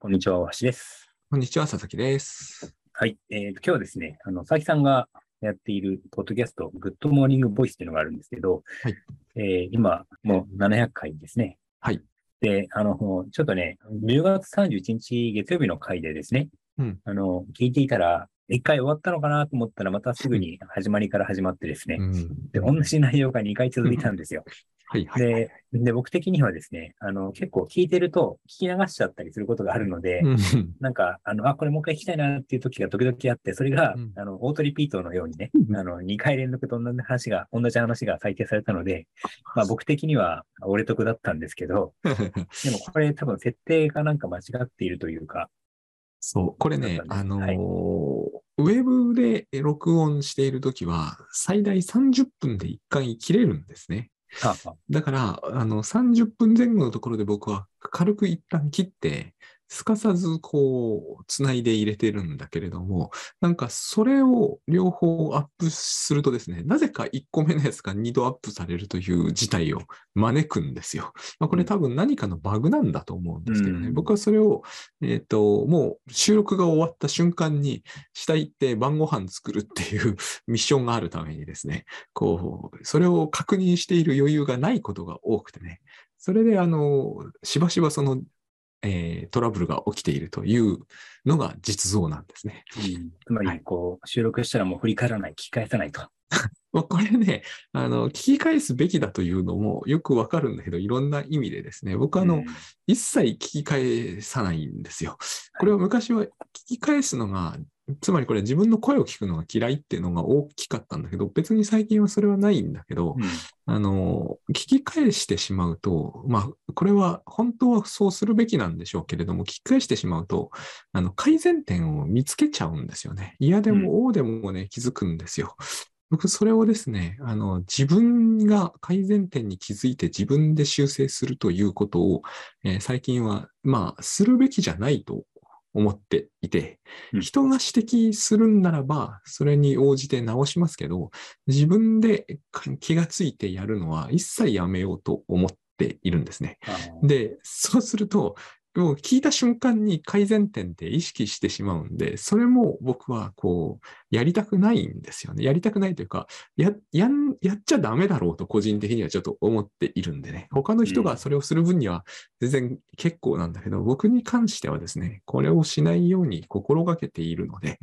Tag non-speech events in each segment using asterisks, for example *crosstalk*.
こんにちは、大橋です。こんにちは、佐々木です。はい。えーと、今日はですね、あの、佐々木さんがやっているポッドキャスト、グッドモーニングボイスっていうのがあるんですけど、はいえー今、もう700回ですね。はい。で、あの、ちょっとね、10月31日月曜日の回でですね、うんあの、聞いていたら、一回終わったのかなと思ったら、またすぐに始まりから始まってですね、うん。で、同じ内容が2回続いたんですよ。*laughs* はい、はい。で、で、僕的にはですね、あの、結構聞いてると聞き流しちゃったりすることがあるので、うん。なんか、あの、あ、これもう一回聞きたいなっていう時が時々あって、それが、うんあの、オートリピートのようにね、うんあの、2回連続と同じ話が、同じ話が採定されたので、まあ僕的には俺得だったんですけど、*laughs* でもこれ多分設定がなんか間違っているというか、そう、これねあのーはいウェブで録音しているときは、最大30分で1回切れるんですね。だから、あの、30分前後のところで僕は軽く一旦切って、すかさずこう、つないで入れてるんだけれども、なんかそれを両方アップするとですね、なぜか1個目のやつが2度アップされるという事態を招くんですよ。まあ、これ多分何かのバグなんだと思うんですけどね、うん。僕はそれを、えっ、と、もう収録が終わった瞬間に、下行って晩ご飯作るっていう *laughs* ミッションがあるためにですね、こう、それを確認している余裕がないことが多くてね、それであの、しばしばその、えートラブルが起きているというのが実像なんですね。うんつまり、はいこう、収録したらもう振り返らない、聞き返さないと。まあ、これね、あの、聞き返すべきだというのもよくわかるんだけど、いろんな意味でですね、僕はあの、うん一切聞き返さないんですよ。これは昔は聞き返すのが、つまりこれ自分の声を聞くのが嫌いっていうのが大きかったんだけど、別に最近はそれはないんだけど、うんあの、聞き返してしまうと、まあ、これは本当はそうするべきなんでしょうけれども、聞き返してしまうと、あの、改善点を見つけちゃうんですよね。嫌でも、おうでもね、気づくんですよ。僕、それをですね、あの、自分が改善点に気づいて自分で修正するということを、えー最近は、まあ、するべきじゃないと思っていて、うん人が指摘するんならば、それに応じて直しますけど、自分で気がついてやるのは一切やめようと思っているんですね。で、そうすると、もう聞いた瞬間に改善点って意識してしまうんで、それも僕はこう、やりたくないんですよね。やりたくないというか、や、やん、やっちゃダメだろうと個人的にはちょっと思っているんでね。他の人がそれをする分には全然結構なんだけど、僕に関してはですね、これをしないように心がけているので、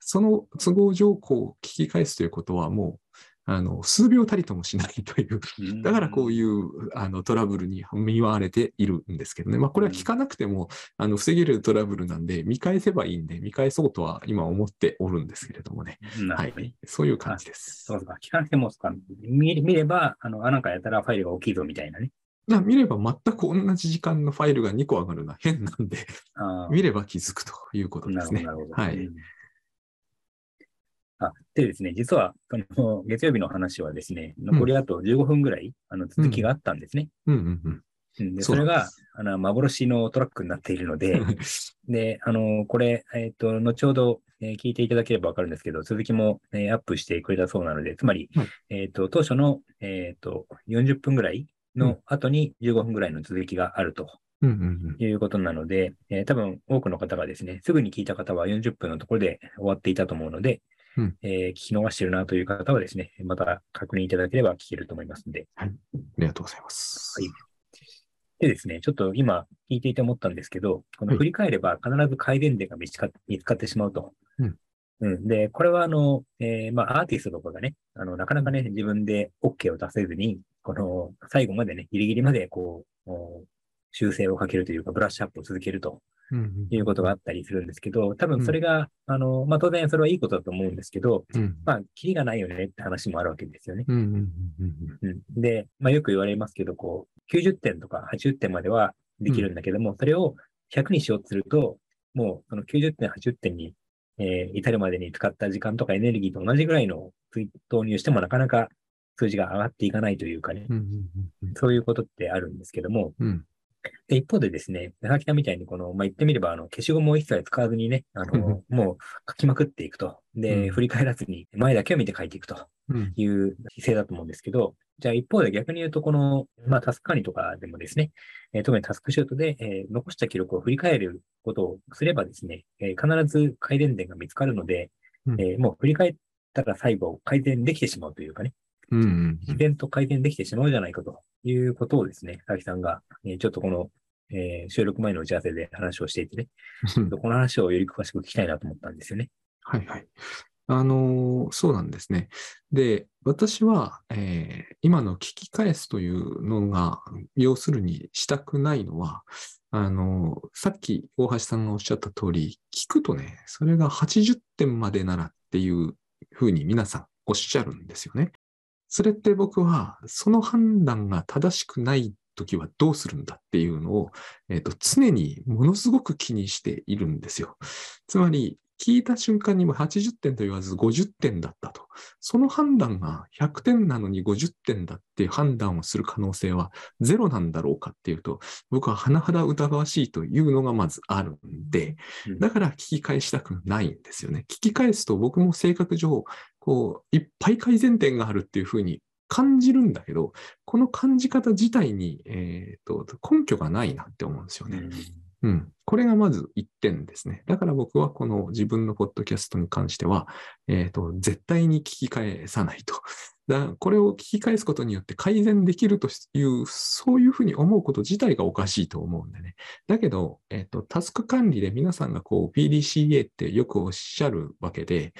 その都合上、こう、聞き返すということはもう、あの、数秒たりともしないといううんだからこういうあのトラブルに見舞われているんですけどね。まあこれは聞かなくてもあの防げるトラブルなんで見返せばいいんで見返そうとは今思っておるんですけれどもね。はい。そういう感じですそ。うか、聞かなくても、そうか見見れば、あの、あ、なんかやったらファイルが大きいぞみたいなね。まあ見れば全く同じ時間のファイルが2個上がるのは変なんで、見れば気づくということですね。はい。うんあでですね、実は、その *laughs* 月曜日の話はですね、残りあと15分ぐらい、あの続きがあったんですね。うん。うん。うん。うん。でそれがあの幻のトラックになっているので、*laughs* で、あの、これ、えっ、と、後ほど、えー聞いていただければわかるんですけど、続きも、えーアップしてくれたそうなので、つまり、はい。えっ、と、当初の、えっ、と、40分ぐらいの後に15分ぐらいの続きがあると。いうことなので、えー多分多くの方がですね、すぐに聞いた方は40分のところで終わっていたと思うので、うん。えー聞き逃してるなという方はですね、また確認いただければ聞けると思いますので、ありがとうございます。はい。でですね、ちょっと今聞いていて思ったんですけど、こはいの振り返れば必ず改善点が見つか見つかってしまうと。うん。うん。で、これはあの、えーまあアーティストとかがね、あの、なかなかね、自分で OK を出せずに、この最後までね、ギリギリまでこう、お修正をかけるというか、ブラッシュアップを続けるとうんうん。いうことがあったりするんですけど、多分それが、あの、まあ当然それはいいことだと思うんですけど、うん。まあ、キリがないよねって話もあるわけですよね。うんうんうんうんうん。で、まあ、よく言われますけど、こう、90点とか80点まではできるんだけども、それを100にしようとすると、もうその90点、80点に、えー至るまでに使った時間とかエネルギーと同じぐらいの投入してもなかなか数字が上がっていかないというかね、うんうんうん。そういうことってあるんですけども、うんで一方でですね、佐々木さんみたいに、この、まあ、言ってみれば、あの、消しゴムを一切使わずにね、あの、もう書きまくっていくと。で、うん振り返らずに前だけを見て書いていくとうん。いう姿勢だと思うんですけど、じゃあ一方で逆に言うと、この、まあ、タスク管理とかでもですね、えー特にタスクシュートで、えー残した記録を振り返ることをすればですね、えー必ず改善点が見つかるので、うん。えーもう振り返ったら最後改善できてしまうというかね、うんうん。自然と改善できてしまうじゃないかということをですね、佐々木さんが、えーちょっとこの、えー収録前の打ち合わせで話をしていてね、うん。この話をより詳しく聞きたいなと思ったんですよね。はいはい。あのーそうなんですね。で、私は、えー今の聞き返すというのが、要するにしたくないのは、あのーさっき大橋さんがおっしゃった通り、聞くとね、それが80点までならっていうふうに皆さんおっしゃるんですよね。それって僕は、その判断が正しくない時はどうするんだっていうのを、えっ、と、常にものすごく気にしているんですよ。つまり、聞いた瞬間にも80点と言わず50点だったと。その判断が100点なのに50点だっていう判断をする可能性はゼロなんだろうかっていうと、僕は甚だ疑わしいというのがまずあるんでうん、だから聞き返したくないんですよね。聞き返すと僕も性格上、こう、いっぱい改善点があるっていうふうに感じるんだけど、この感じ方自体に、えーと根拠がないなって思うんですよね。うん。これがまず一点ですね。だから僕はこの自分のポッドキャストに関しては、えっ、と、絶対に聞き返さないと。だこれを聞き返すことによって改善できるという、そういうふうに思うこと自体がおかしいと思うんでね。だけど、えっ、と、タスク管理で皆さんがこう PDCA ってよくおっしゃるわけで、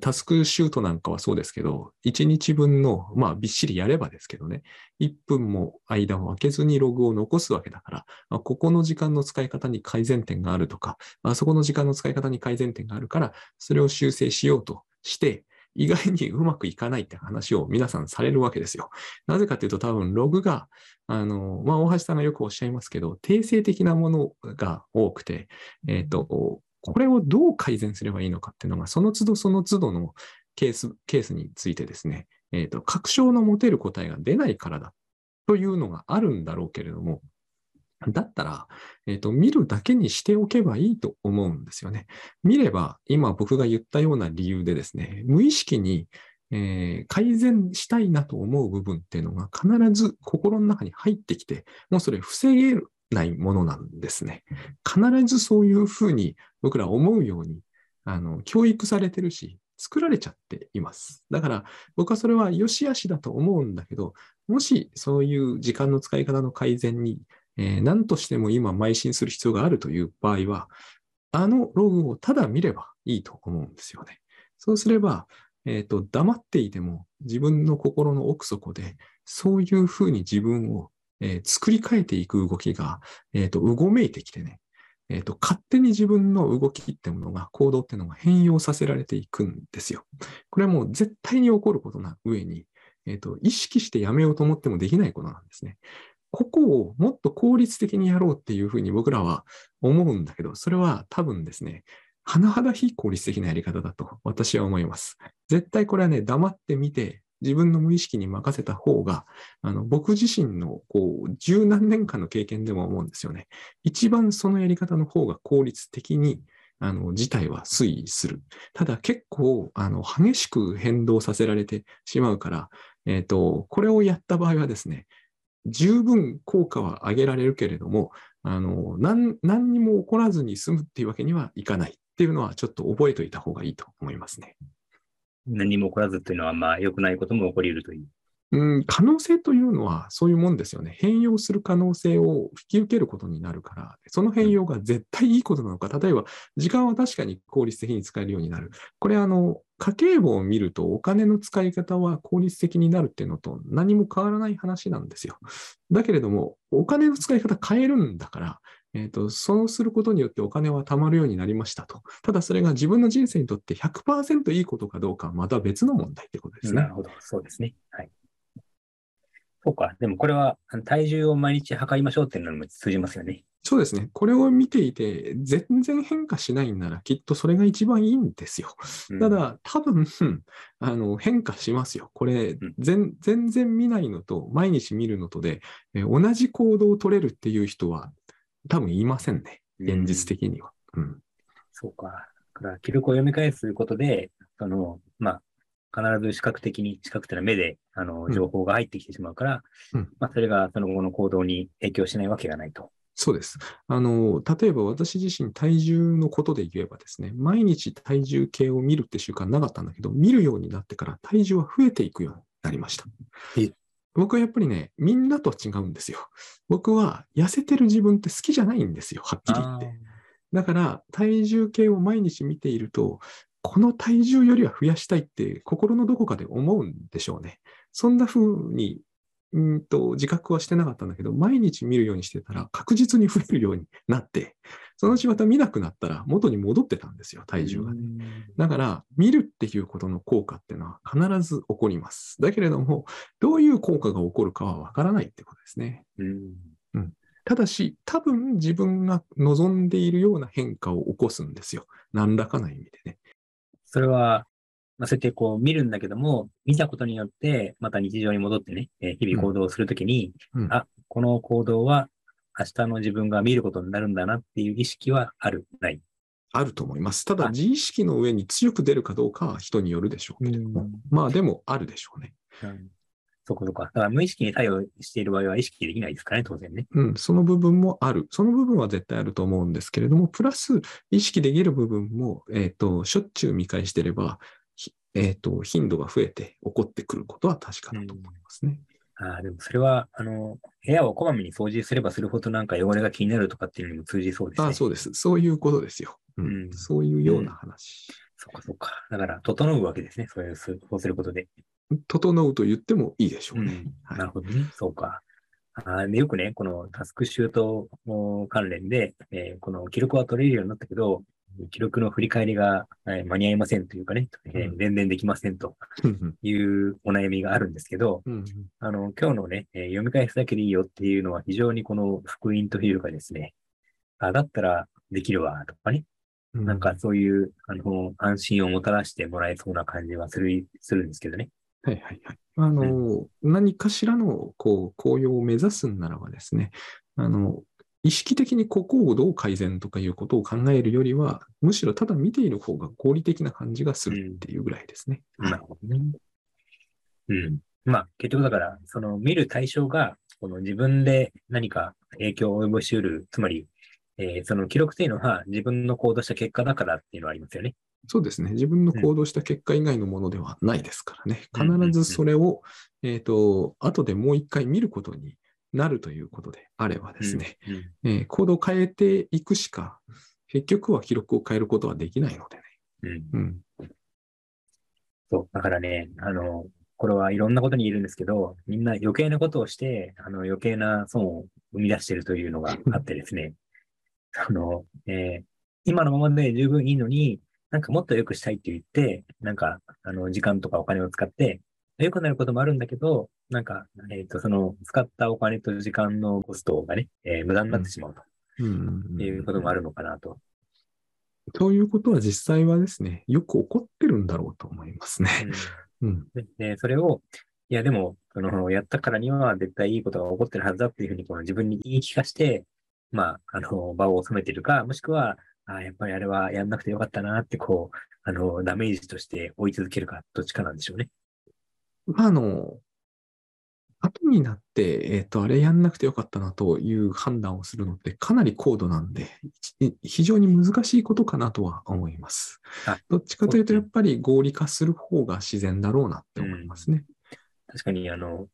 タスクシュートなんかはそうですけど、1日分の、まあびっしりやればですけどね、1分も間を空けずにログを残すわけだから、あここの時間の使い方に改善点があるとか、あそこの時間の使い方に改善点があるから、それを修正しようとして、意外にうまくいかないって話を皆さんされるわけですよ。なぜかというと多分ログが、あの、まあ、大橋さんがよくおっしゃいますけど、定性的なものが多くて、えっ、と、これをどう改善すればいいのかっていうのが、その都度その都度のケース、ケースについてですね、えっ、と、確証の持てる答えが出ないからだというのがあるんだろうけれども、だったら、えっ、と、見るだけにしておけばいいと思うんですよね。見れば、今僕が言ったような理由でですね、無意識に、えー改善したいなと思う部分っていうのが必ず心の中に入ってきて、もうそれ防げるないものなんですね。必ずそういうふうに僕ら思うように、あの、教育されてるし、作られちゃっています。だから僕はそれは良し悪しだと思うんだけど、もしそういう時間の使い方の改善に、えー何としても今邁進する必要があるという場合は、あのログをただ見ればいいと思うんですよね。そうすれば、えっ、と、黙っていても自分の心の奥底で、そういうふうに自分を、えー作り変えていく動きが、えっ、と、うごめいてきてね、えっ、と、勝手に自分の動きってものが、行動ってのが変容させられていくんですよ。これはもう絶対に起こることな上に、えっ、と、意識してやめようと思ってもできないことなんですね。ここをもっと効率的にやろうっていうふうに僕らは思うんだけど、それは多分ですね、甚だ非効率的なやり方だと私は思います。絶対これはね、黙ってみて、自分の無意識に任せた方が、あの、僕自身の、こう、十何年間の経験でも思うんですよね。一番そのやり方の方が効率的に、あの、事態は推移する。ただ結構、あの、激しく変動させられてしまうから、えっ、と、これをやった場合はですね、十分効果は上げられるけれども、あの、何、何にも起こらずに済むっていうわけにはいかないっていうのはちょっと覚えておいた方がいいと思いますね。何も起こらずというのは、まあ、良くないことも起こり得るという。うん、可能性というのはそういうもんですよね。変容する可能性を引き受けることになるから、その変容が絶対いいことなのか、例えば時間は確かに効率的に使えるようになる。これあの、家計簿を見るとお金の使い方は効率的になるっていうのと何も変わらない話なんですよ。だけれども、お金の使い方変えるんだから、えっ、と、そうすることによってお金は貯まるようになりましたと。ただそれが自分の人生にとって100%いいことかどうかはまた別の問題ってことですねなる。ほど。そうですね。はい。そうか。でもこれは、体重を毎日測りましょうっていうのにも通じますよね。そうですね。これを見ていて、全然変化しないんなら、きっとそれが一番いいんですよ。うんた、だ、多分、あの、変化しますよ。これうん、全全然見ないのと、毎日見るのとで、え同じ行動を取れるっていう人は、多分いませんね。現実的には。うん。そうか。だから、記録を読み返すことで、その、まあ、必ず視覚的に、視覚っていうのは目で、あの、うん情報が入ってきてしまうから、うんまあ、それがその後の行動に影響しないわけがないと。そうです。あの、例えば私自身体重のことで言えばですね、毎日体重計を見るって習慣なかったんだけど、見るようになってから体重は増えていくようになりましたえ。僕はやっぱりね、みんなとは違うんですよ。僕は痩せてる自分って好きじゃないんですよ、はっきり言って。だから、体重計を毎日見ていると、この体重よりは増やしたいって心のどこかで思うんでしょうね。そんな風に、うんと自覚はしてなかったんだけど、毎日見るようにしてたら確実に増えるようになって、そのうちまた見なくなったら元に戻ってたんですよ、体重がね。だから、見るっていうことの効果っていうのは必ず起こります。だけれども、どういう効果が起こるかはわからないってことですね。うん。ただし、多分自分が望んでいるような変化を起こすんですよ。何らかの意味でね。それは、まあ、そうやってこう見るんだけども、見たことによって、また日常に戻ってね、えー日々行動をするときに、うんあ、この行動は明日の自分が見ることになるんだなっていう意識はある、ない。あると思います。ただ、あ自意識の上に強く出るかどうかは人によるでしょうけれども。まあ、でもあるでしょうね。うんそこそこ。だから無意識に対応している場合は意識できないですからね、当然ね。うん、その部分もある。その部分は絶対あると思うんですけれども、プラス意識できる部分も、えっ、と、しょっちゅう見返してれば、ひえっ、と、頻度が増えて起こってくることは確かだと思いますね。ああ、でもそれは、あの、部屋をこまめに掃除すればするほどなんか汚れが気になるとかっていうのにも通じそうですね。あそうです。そういうことですよ。うんうんそういうような話。そっかそっか。だから、整うわけですね。そういう、そうすることで。整うと言ってもいいでしょうね。うんはいなるほどね。そうか。あーでよくね、このタスクシュート関連で、えーこの記録は取れるようになったけど、記録の振り返りが、えー間に合いませんというかね、えーうん。全然できませんとうんいうお悩みがあるんですけど、うんあの、今日のね、えー読み返すだけでいいよっていうのは非常にこの福音というかですね、あ、だったらできるわとかね、うん。なんかそういう、あの、安心をもたらしてもらえそうな感じはする、するんですけどね。はいはいはい。あの、何かしらの、こう、紅葉を目指すんならばですね、あの、意識的にここをどう改善とかいうことを考えるよりは、むしろただ見ている方が合理的な感じがするっていうぐらいですね。なるほどね。うん。まあ、結局だから、その見る対象が、この自分で何か影響を及ぼし得る、つまり、えーその記録というのは自分の行動した結果だからっていうのはありますよね。そうですね。自分の行動した結果以外のものではないですからね。うん必ずそれを、えっ、と、後でもう一回見ることになるということであればですね、うん。うんえー行動を変えていくしか、結局は記録を変えることはできないのでね。うん。うん。そう。だからね、あの、これはいろんなことに言えるんですけど、みんな余計なことをして、あの余計な損を生み出しているというのが *laughs* あってですね、あの、えー今のままで十分いいのに、なんかもっと良くしたいって言って、なんか、あの、時間とかお金を使って、良くなることもあるんだけど、なんか、えっ、と、その、使ったお金と時間のコストがね、えー無駄になってしまうとうんいうこともあるのかなと。ということは実際はですね、よく起こってるんだろうと思いますね。うん。でで、それを、いや、でも、その、やったからには絶対いいことが起こってるはずだっていうふうに、この自分に言い聞かして、まあ、あの、場を収めてるか、もしくは、あやっぱりあれはやんなくてよかったなって、こう、あの、ダメージとして追い続けるか、どっちかなんでしょうね。まあ、あの、後になって、えっ、と、あれやんなくてよかったなという判断をするのってかなり高度なんで、い非常に難しいことかなとは思いますあ。どっちかというと、やっぱり合理化する方が自然だろうなって思いますね。確かに、あの、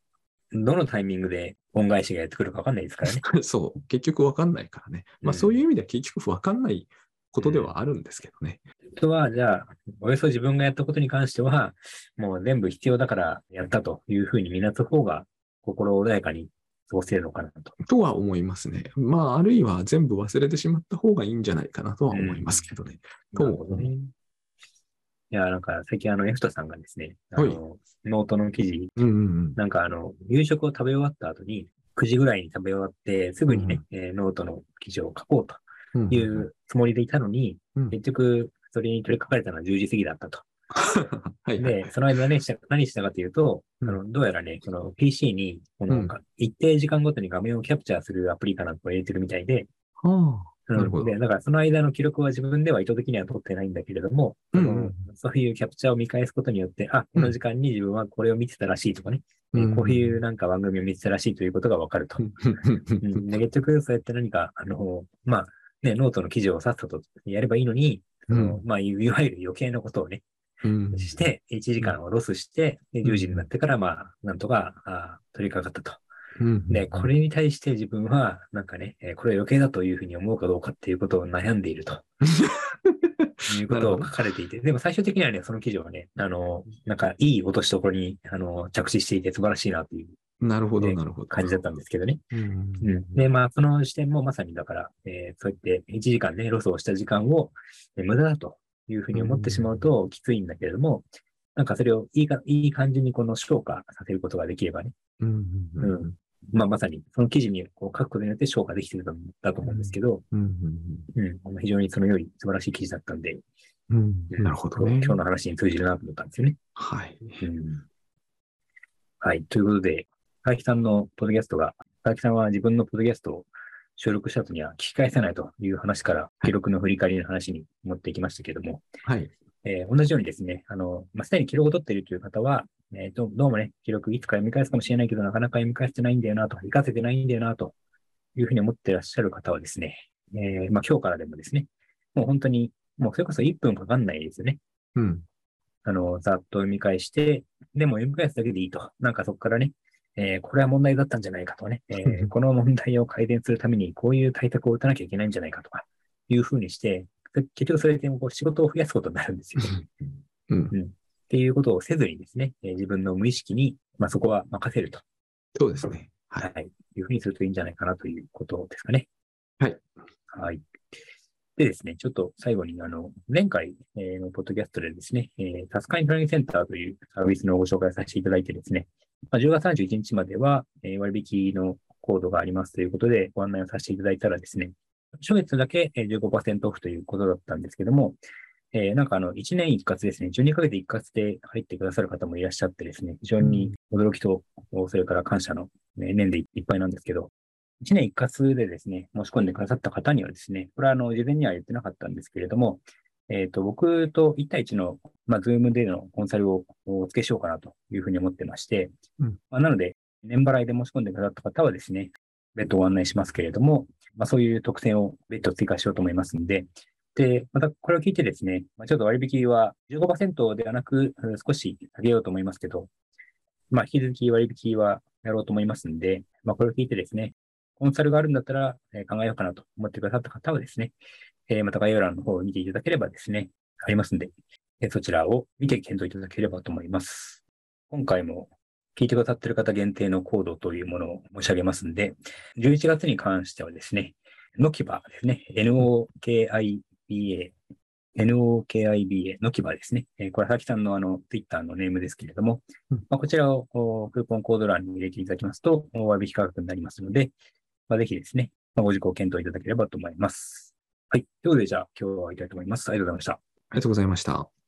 どのタイミングで恩返しがやってくるかわかんないですからね。*laughs* そう、結局わかんないからね。まあ、うんそういう意味では結局わかんないことではあるんですけどね。人は、じゃあ、およそ自分がやったことに関しては、もう全部必要だからやったというふうに見なす方が、心穏やかに過ごせるのかなと。とは思いますね。まあ、あるいは全部忘れてしまった方がいいんじゃないかなとは思いますけどね。となるほどね。いや、なんか、最近、あの、エフトさんがですね、あはいの、ノートの記事、うんうんうん。なんか、あの、夕食を食べ終わった後に、9時ぐらいに食べ終わって、すぐにね、えーノートの記事を書こうとうんいうつもりでいたのに、うん。結局、それに取り掛かれたのは10時過ぎだったと。*laughs* はいはい。で、その間ね、何したかというと、うん。あのどうやらね、その PC に、このうん。一定時間ごとに画面をキャプチャーするアプリかなんかを入れてるみたいで、なるほど。で、だからその間の記録は自分では意図的には取ってないんだけれども、そういうキャプチャーを見返すことによって、あ、この時間に自分はこれを見てたらしいとかね、えーこういうなんか番組を見てたらしいということがわかると。うん。*laughs* で結局、そうやって何か、あの、まあ、ね、ノートの記事をさっさとやればいいのに、うんまあ、いいわゆる余計なことをね、うんして、1時間をロスして、で、10時になってから、まあ、なんとか、あ取り掛かったと。うんで、これに対して自分は、なんかね、えーこれは余計だというふうに思うかどうかっていうことを悩んでいると。*laughs* いうことを書かれていて、でも最終的にはね、その記事はね、あの、なんかいい落としどころに、あの、着地していて素晴らしいなというなるほど、ねなるほど。感じだったんですけどね。うんうん。で、まあ、その視点もまさにだから、えーそうやって1時間ね、ロスをした時間を、えー無駄だというふうに思ってしまうときついんだけれども、なんかそれをいいか、いい感じにこの消化させることができればね、うんうんうんまあ、まさにその記事にこう書くことによって消化できてるんだと思うんですけど、うんうん、非常にそのより素晴らしい記事だったんで、うんうんなるほどね。今日の話に通じるなと思ったんですよね。はい。うんはい。ということで、佐々木さんのポッドキャストが、佐々木さんは自分のポッドキャストを収録した後には聞き返せないという話から、記録の振り返りの話に持っていきましたけども、はい。えー同じようにですね、あの、まあ、すでに記録を取っているという方は、えーどどうもね、記録いつか読み返すかもしれないけど、なかなか読み返してないんだよなと、活かせてないんだよなというふうに思ってらっしゃる方はですね、えーまあ、今日からでもですね、もう本当に、もうそれこそ1分かかんないですよね。うん。あの、ざっと読み返して、でも読み返すだけでいいと。なんかそこからね、えーこれは問題だったんじゃないかとかね、えー *laughs* この問題を改善するためにこういう対策を打たなきゃいけないんじゃないかとか、いうふうにして、結局それでこう仕事を増やすことになるんですよ。*laughs* うん。っていうことをせずにですね、えー自分の無意識に、まあ、そこは任せると、そうですね。はい。はい、いうふうにするといいんじゃないかなということですかね。はい。はい。でですね、ちょっと最後に、あの、前回えーのポッドキャストでですね、えータスカインプランニングセンターというサービスのご紹介させていただいてですね、まあ、10月31日までは、えー割引のコードがありますということでご案内をさせていただいたらですね、初月だけえー15%オフということだったんですけども、えーなんかあの、1年一括ですね、12ヶ月一括で入ってくださる方もいらっしゃってですね、非常に驚きと、それから感謝のね年でいっぱいなんですけど、1年一括でですね、申し込んでくださった方にはですね、これはあの、事前には言ってなかったんですけれども、えっ、と、僕と1対1の、まあ、ズームでのコンサルをお付けしようかなというふうに思ってまして、うん。まあ、なので、年払いで申し込んでくださった方はですね、別途ご案内しますけれども、まあ、そういう特典を別途追加しようと思いますので、で、またこれを聞いてですね、ちょっと割引は15%ではなく、少し上げようと思いますけど、まあ、引き続き割引はやろうと思いますんで、まあ、これを聞いてですね、コンサルがあるんだったら、考えようかなと思ってくださった方はですね、えまた概要欄の方を見ていただければですね、ありますんで、えそちらを見て検討いただければと思います。今回も聞いてくださっている方限定のコードというものを申し上げますんで、11月に関してはですね、ノキバですね、n o k i、NOKIBA、ノキバですね。えーこれは佐々木さんのあの、Twitter のネームですけれども、うんまあ、こちらをおクーポンコード欄に入れていただきますと、お割引価格になりますので、まあ、ぜひですね、まあ、ご受講検討いただければと思います。はい。ということで、じゃあ今日は終わりたいと思います。ありがとうございました。ありがとうございました。